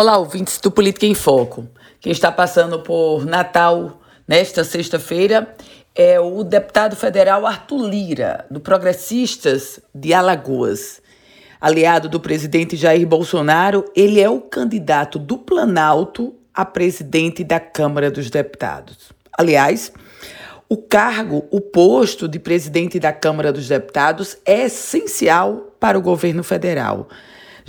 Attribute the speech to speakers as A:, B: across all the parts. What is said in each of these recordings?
A: Olá, ouvintes do Política em Foco. Quem está passando por Natal nesta sexta-feira é o deputado federal Arthur Lira, do Progressistas de Alagoas. Aliado do presidente Jair Bolsonaro, ele é o candidato do Planalto a presidente da Câmara dos Deputados. Aliás, o cargo, o posto de presidente da Câmara dos Deputados é essencial para o governo federal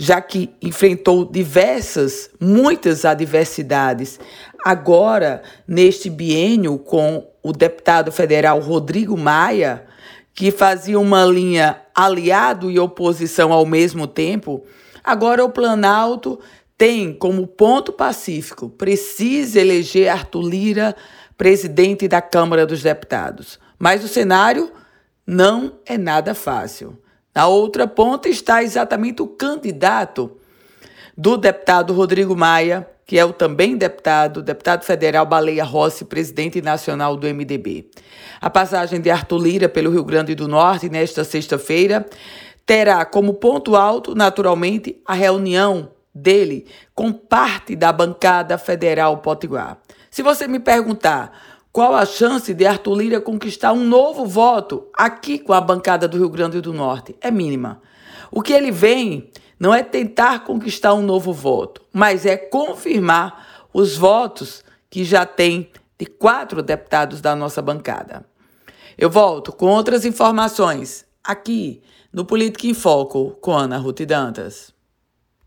A: já que enfrentou diversas, muitas adversidades. Agora, neste biênio, com o deputado federal Rodrigo Maia, que fazia uma linha aliado e oposição ao mesmo tempo, agora o Planalto tem como ponto pacífico: precisa eleger Arthur Lira presidente da Câmara dos Deputados. Mas o cenário não é nada fácil. Na outra ponta está exatamente o candidato do deputado Rodrigo Maia, que é o também deputado, deputado federal Baleia Rossi, presidente nacional do MDB. A passagem de Arthur Lira pelo Rio Grande do Norte nesta sexta-feira terá como ponto alto, naturalmente, a reunião dele com parte da bancada federal potiguar. Se você me perguntar qual a chance de Arthur Lira conquistar um novo voto aqui com a bancada do Rio Grande do Norte? É mínima. O que ele vem não é tentar conquistar um novo voto, mas é confirmar os votos que já tem de quatro deputados da nossa bancada. Eu volto com outras informações aqui no Política em Foco com Ana Ruth Dantas.